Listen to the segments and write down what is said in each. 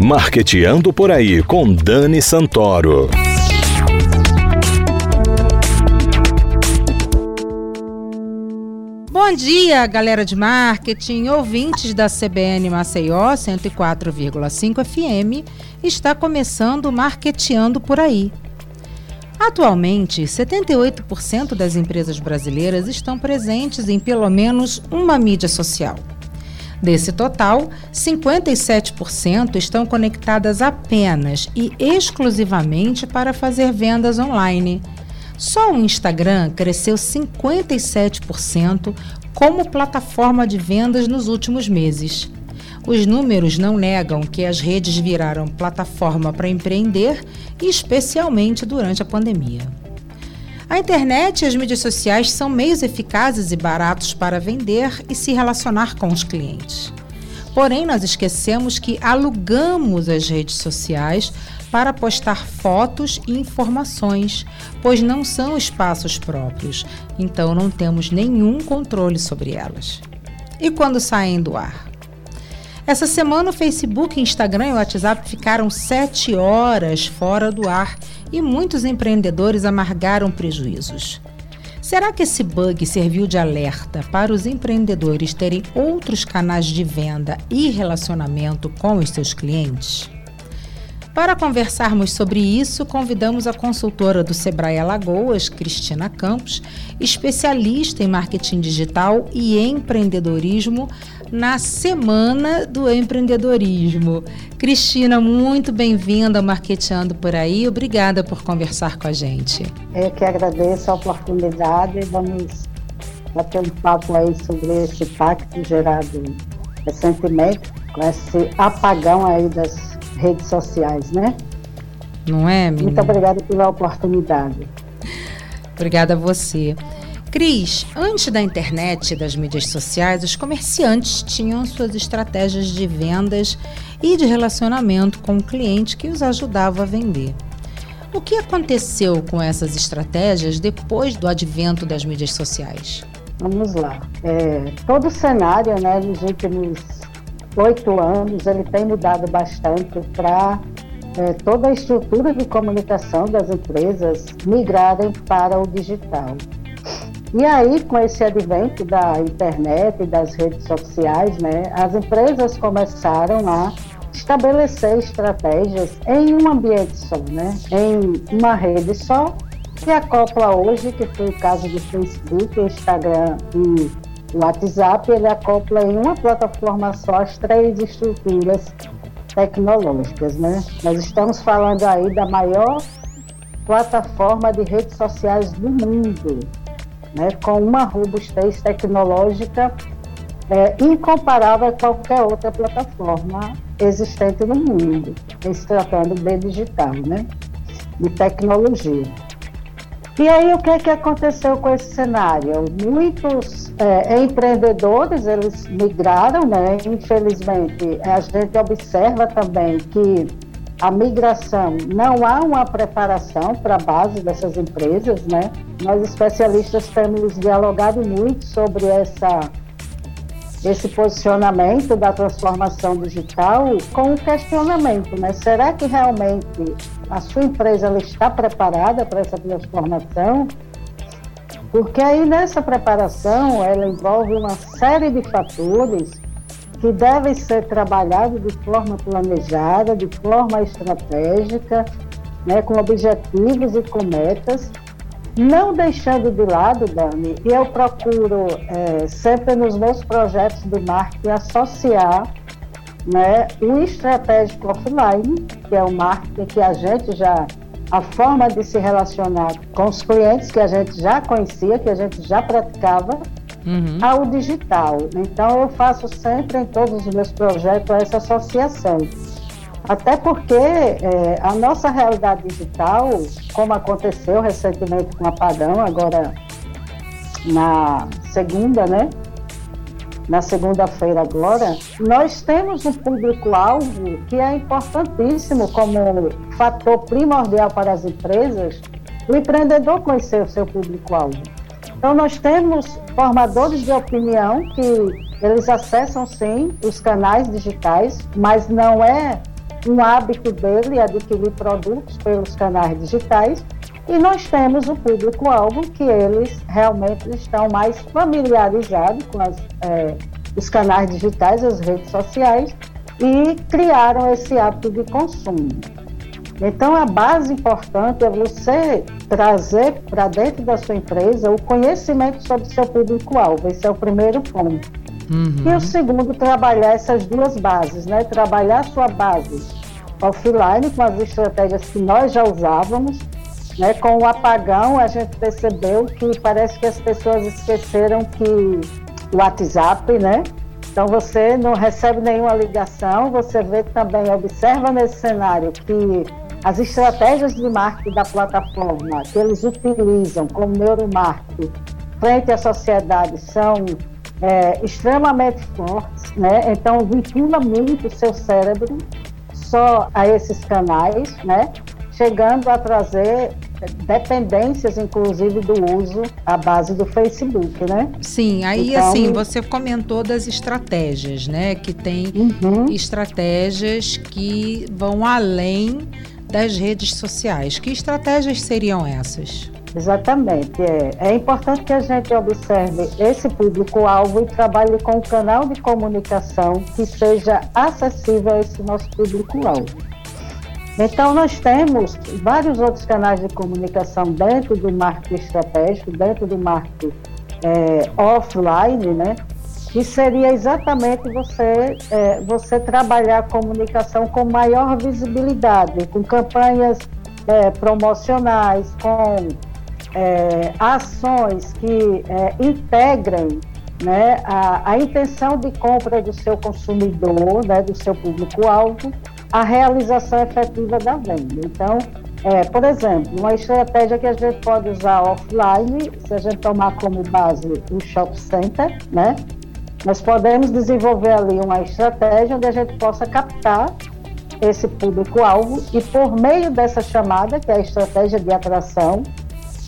Marqueteando por aí com Dani Santoro. Bom dia, galera de marketing, ouvintes da CBN Maceió 104,5 FM. Está começando Marqueteando por aí. Atualmente, 78% das empresas brasileiras estão presentes em pelo menos uma mídia social. Desse total, 57% estão conectadas apenas e exclusivamente para fazer vendas online. Só o Instagram cresceu 57% como plataforma de vendas nos últimos meses. Os números não negam que as redes viraram plataforma para empreender, especialmente durante a pandemia. A internet e as mídias sociais são meios eficazes e baratos para vender e se relacionar com os clientes. Porém, nós esquecemos que alugamos as redes sociais para postar fotos e informações, pois não são espaços próprios, então não temos nenhum controle sobre elas. E quando saem do ar? Essa semana o Facebook, Instagram e WhatsApp ficaram sete horas fora do ar e muitos empreendedores amargaram prejuízos. Será que esse bug serviu de alerta para os empreendedores terem outros canais de venda e relacionamento com os seus clientes? Para conversarmos sobre isso, convidamos a consultora do Sebrae Alagoas, Cristina Campos, especialista em marketing digital e empreendedorismo, na Semana do Empreendedorismo. Cristina, muito bem-vinda ao Marqueteando por aí. Obrigada por conversar com a gente. Eu que agradeço a oportunidade. Vamos bater um papo aí sobre esse pacto gerado recentemente, com esse apagão aí das redes sociais, né? Não é, menina? Muito obrigada pela oportunidade. Obrigada a você. Cris, antes da internet e das mídias sociais, os comerciantes tinham suas estratégias de vendas e de relacionamento com o cliente que os ajudava a vender. O que aconteceu com essas estratégias depois do advento das mídias sociais? Vamos lá. É, todo o cenário, né, nos últimos oito anos, ele tem mudado bastante para é, toda a estrutura de comunicação das empresas migrarem para o digital. E aí, com esse advento da internet e das redes sociais, né, as empresas começaram a estabelecer estratégias em um ambiente só, né, em uma rede só, que acopla hoje, que foi o caso do Facebook, Instagram e WhatsApp, ele acopla em uma plataforma só as três estruturas tecnológicas, né? Nós estamos falando aí da maior plataforma de redes sociais do mundo, né, com uma robustez tecnológica é, incomparável a qualquer outra plataforma existente no mundo, se tratando de digital, né, de tecnologia. E aí o que é que aconteceu com esse cenário? Muitos é, empreendedores eles migraram, né? Infelizmente a gente observa também que a migração, não há uma preparação para a base dessas empresas, né? Nós especialistas temos dialogado muito sobre essa esse posicionamento da transformação digital com o questionamento, né? Será que realmente a sua empresa está preparada para essa transformação? Porque aí nessa preparação ela envolve uma série de fatores que devem ser trabalhados de forma planejada, de forma estratégica, né, com objetivos e com metas, não deixando de lado, Dani, e eu procuro é, sempre nos meus projetos de marketing associar né, o estratégico offline, que é o marketing que a gente já, a forma de se relacionar com os clientes que a gente já conhecia, que a gente já praticava, uhum. ao digital. Então, eu faço sempre em todos os meus projetos essa associação. Até porque é, a nossa realidade digital, como aconteceu recentemente com o apagão, agora na segunda, né? Na segunda-feira agora, nós temos um público-alvo que é importantíssimo como fator primordial para as empresas, o empreendedor conhecer o seu público-alvo. Então, nós temos formadores de opinião que eles acessam sim os canais digitais, mas não é um hábito dele adquirir produtos pelos canais digitais. E nós temos o público-alvo que eles realmente estão mais familiarizados com as, é, os canais digitais, as redes sociais, e criaram esse hábito de consumo. Então, a base importante é você trazer para dentro da sua empresa o conhecimento sobre seu público-alvo. Esse é o primeiro ponto. Uhum. E o segundo, trabalhar essas duas bases, né? Trabalhar a sua base offline com as estratégias que nós já usávamos. Né? Com o apagão, a gente percebeu que parece que as pessoas esqueceram que o WhatsApp, né? Então você não recebe nenhuma ligação, você vê também, observa nesse cenário que as estratégias de marketing da plataforma que eles utilizam como neuromarketing frente à sociedade são é, extremamente fortes, né? Então vincula muito o seu cérebro só a esses canais, né? Chegando a trazer dependências, inclusive, do uso à base do Facebook, né? Sim, aí então, assim, você comentou das estratégias, né? Que tem uhum. estratégias que vão além das redes sociais. Que estratégias seriam essas? Exatamente. É, é importante que a gente observe esse público-alvo e trabalhe com um canal de comunicação que seja acessível a esse nosso público-alvo. Então, nós temos vários outros canais de comunicação dentro do marketing estratégico, dentro do marketing é, offline, né? Que seria exatamente você, é, você trabalhar a comunicação com maior visibilidade, com campanhas é, promocionais, com é, ações que integrem né, a, a intenção de compra do seu consumidor, né, do seu público-alvo, a realização efetiva da venda. Então, é, por exemplo, uma estratégia que a gente pode usar offline, se a gente tomar como base o shop center, né? Nós podemos desenvolver ali uma estratégia onde a gente possa captar esse público-alvo e por meio dessa chamada, que é a estratégia de atração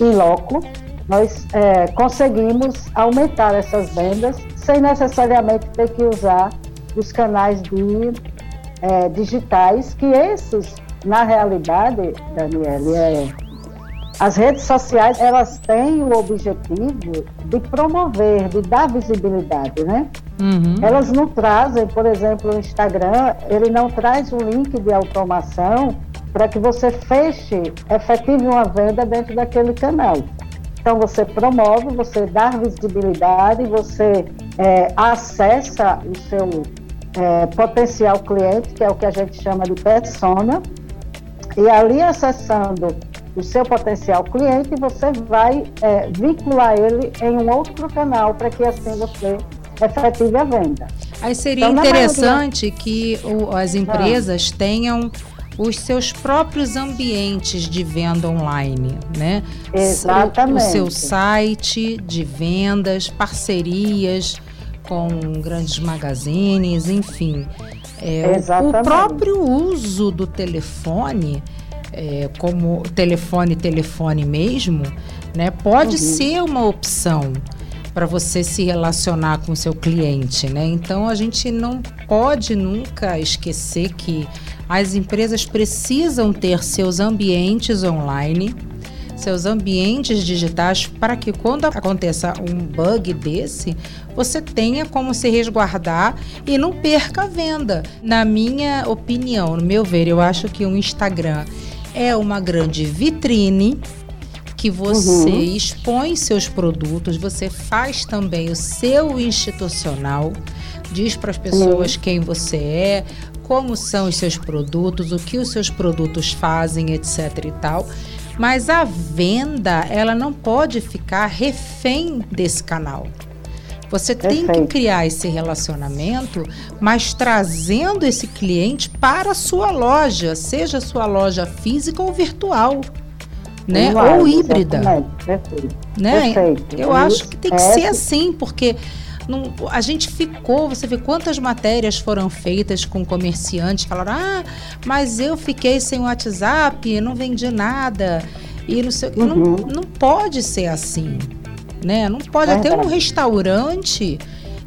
em loco, nós é, conseguimos aumentar essas vendas sem necessariamente ter que usar os canais de é, digitais, que esses, na realidade, Daniele, é, as redes sociais elas têm o objetivo de promover, de dar visibilidade, né? Uhum. Elas não trazem, por exemplo, o Instagram, ele não traz um link de automação para que você feche, efetive uma venda dentro daquele canal. Então você promove, você dá visibilidade, você é, acessa o seu é, potencial cliente, que é o que a gente chama de persona, e ali acessando o seu potencial cliente, você vai é, vincular ele em um outro canal para que assim você efetive a venda. Aí seria então, interessante maioria... que o, as empresas ah. tenham os seus próprios ambientes de venda online, né? Exatamente. O seu site de vendas, parcerias, com grandes magazines, enfim. É, o próprio uso do telefone, é, como telefone, telefone mesmo, né, pode uhum. ser uma opção para você se relacionar com o seu cliente, né? Então a gente não pode nunca esquecer que as empresas precisam ter seus ambientes online seus ambientes digitais para que quando aconteça um bug desse, você tenha como se resguardar e não perca a venda. Na minha opinião, no meu ver, eu acho que o Instagram é uma grande vitrine que você uhum. expõe seus produtos, você faz também o seu institucional, diz para as pessoas uhum. quem você é, como são os seus produtos, o que os seus produtos fazem, etc e tal. Mas a venda, ela não pode ficar refém desse canal. Você tem que criar esse relacionamento, mas trazendo esse cliente para a sua loja, seja sua loja física ou virtual, né? ou híbrida. Perfeito. Né? Perfeito. Eu acho que tem que ser assim, porque não, a gente ficou, você vê quantas matérias foram feitas com comerciantes, falaram, ah, mas eu fiquei sem WhatsApp, não vendi nada. E não, sei, uhum. não, não pode ser assim. né? Não pode é até um restaurante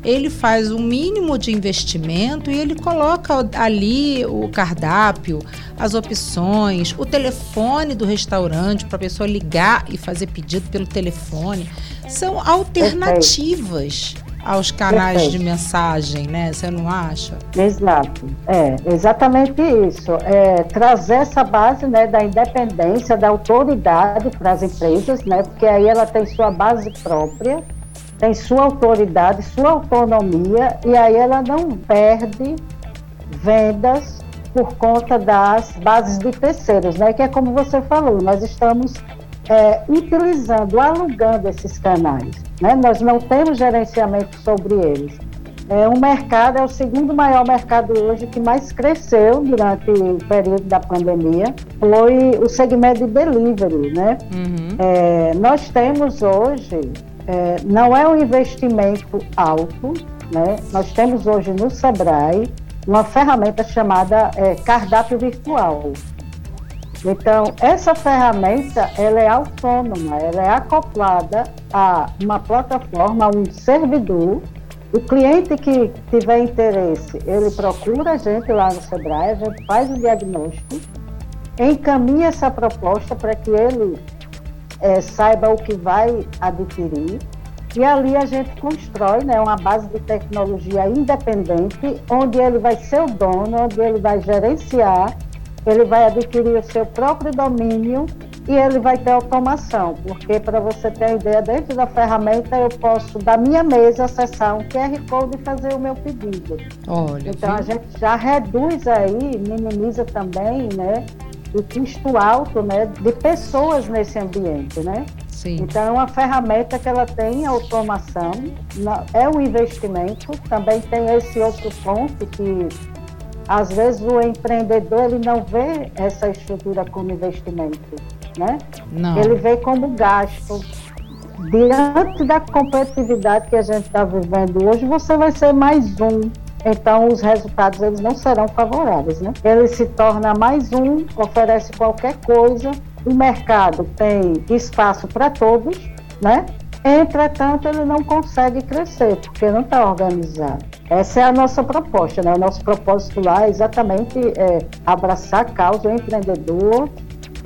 ele faz um mínimo de investimento e ele coloca ali o cardápio, as opções, o telefone do restaurante para a pessoa ligar e fazer pedido pelo telefone. São alternativas. Perfeito aos canais Perfeito. de mensagem, né? Você não acha? Exato. É, exatamente isso. É, trazer essa base né, da independência, da autoridade para as empresas, né? Porque aí ela tem sua base própria tem sua autoridade, sua autonomia, e aí ela não perde vendas por conta das bases de terceiros, né? Que é como você falou, nós estamos é, utilizando, alugando esses canais, né? Nós não temos gerenciamento sobre eles. É, o mercado é o segundo maior mercado hoje que mais cresceu durante o período da pandemia, foi o segmento de delivery, né? Uhum. É, nós temos hoje é, não é um investimento alto, né? Nós temos hoje no Sebrae uma ferramenta chamada é, cardápio virtual. Então, essa ferramenta, ela é autônoma, ela é acoplada a uma plataforma, a um servidor. O cliente que tiver interesse, ele procura a gente lá no Sebrae, a gente faz o diagnóstico, encaminha essa proposta para que ele é, saiba o que vai adquirir. E ali a gente constrói né, uma base de tecnologia independente, onde ele vai ser o dono, onde ele vai gerenciar, ele vai adquirir o seu próprio domínio e ele vai ter automação, porque para você ter ideia, dentro da ferramenta eu posso, da minha mesa, acessar um QR Code e fazer o meu pedido. Olha, então viu? a gente já reduz aí, minimiza também, né? o custo alto né, de pessoas nesse ambiente, né? Sim. Então, é uma ferramenta que ela tem automação, é um investimento, também tem esse outro ponto que às vezes o empreendedor ele não vê essa estrutura como investimento, né? Não. Ele vê como gasto. Diante da competitividade que a gente está vivendo hoje, você vai ser mais um então os resultados eles não serão favoráveis, né? Ele se torna mais um, oferece qualquer coisa, o mercado tem espaço para todos, né? Entretanto, ele não consegue crescer, porque não está organizado. Essa é a nossa proposta, né? O nosso propósito lá é exatamente é, abraçar a causa, o empreendedor,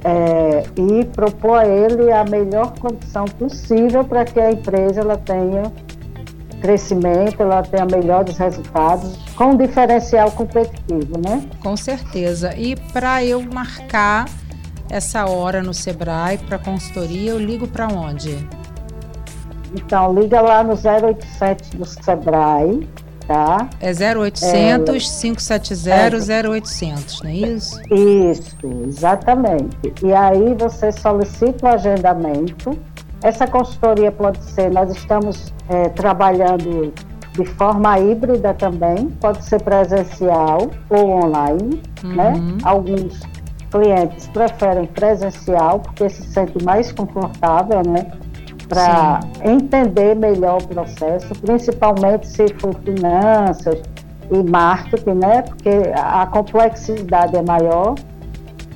é, e propor a ele a melhor condição possível para que a empresa ela tenha crescimento, ela tenha melhores resultados, com um diferencial competitivo, né? Com certeza. E para eu marcar essa hora no Sebrae para consultoria, eu ligo para onde? Então, liga lá no 087 do Sebrae, tá? É 0800 é, 570 0800, não é isso? Isso, exatamente. E aí você solicita o agendamento. Essa consultoria pode ser, nós estamos é, trabalhando de forma híbrida também, pode ser presencial ou online, né? uhum. né? Alguns clientes preferem presencial porque se sentem mais confortável, né? Para entender melhor o processo, principalmente se for finanças e marketing, né? Porque a complexidade é maior.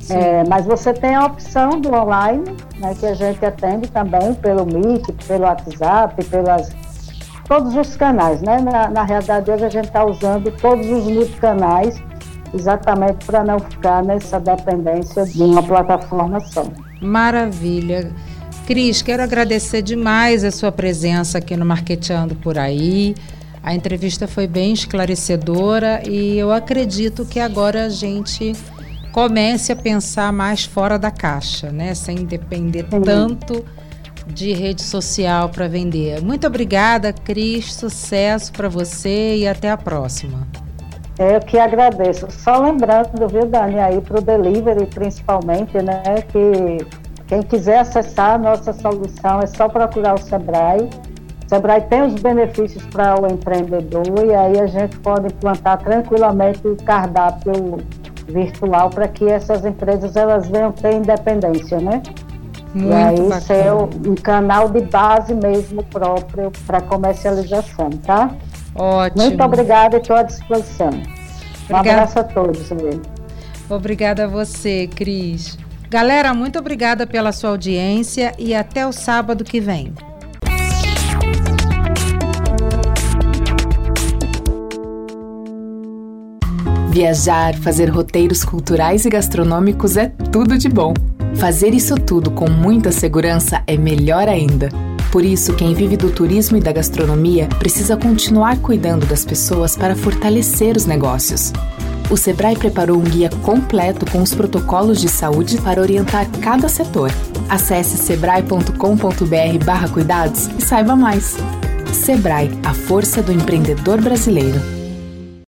É, mas você tem a opção do online, né, que a gente atende também pelo Meet, pelo WhatsApp, pelas todos os canais, né? Na, na realidade, hoje a gente está usando todos os multicanais exatamente para não ficar nessa dependência de uma plataforma só. Maravilha. Cris, quero agradecer demais a sua presença aqui no Marqueteando por Aí. A entrevista foi bem esclarecedora e eu acredito que agora a gente comece a pensar mais fora da caixa, né? Sem depender Sim. tanto de rede social para vender. Muito obrigada, Cris. Sucesso para você e até a próxima. Eu que agradeço. Só lembrando, viu, Dani, aí para o delivery principalmente, né, que quem quiser acessar a nossa solução é só procurar o Sebrae. O Sebrae tem os benefícios para o empreendedor e aí a gente pode implantar tranquilamente o cardápio virtual para que essas empresas elas venham ter independência, né? Muito e aí bacana. ser um canal de base mesmo próprio para comercialização, tá? Ótimo. Muito obrigada e estou à disposição. Um abraço a todos. Obrigada a você, Cris. Galera, muito obrigada pela sua audiência e até o sábado que vem. Viajar, fazer roteiros culturais e gastronômicos é tudo de bom. Fazer isso tudo com muita segurança é melhor ainda. Por isso, quem vive do turismo e da gastronomia precisa continuar cuidando das pessoas para fortalecer os negócios. O Sebrae preparou um guia completo com os protocolos de saúde para orientar cada setor. Acesse sebrae.com.br/cuidados e saiba mais. Sebrae, a força do empreendedor brasileiro.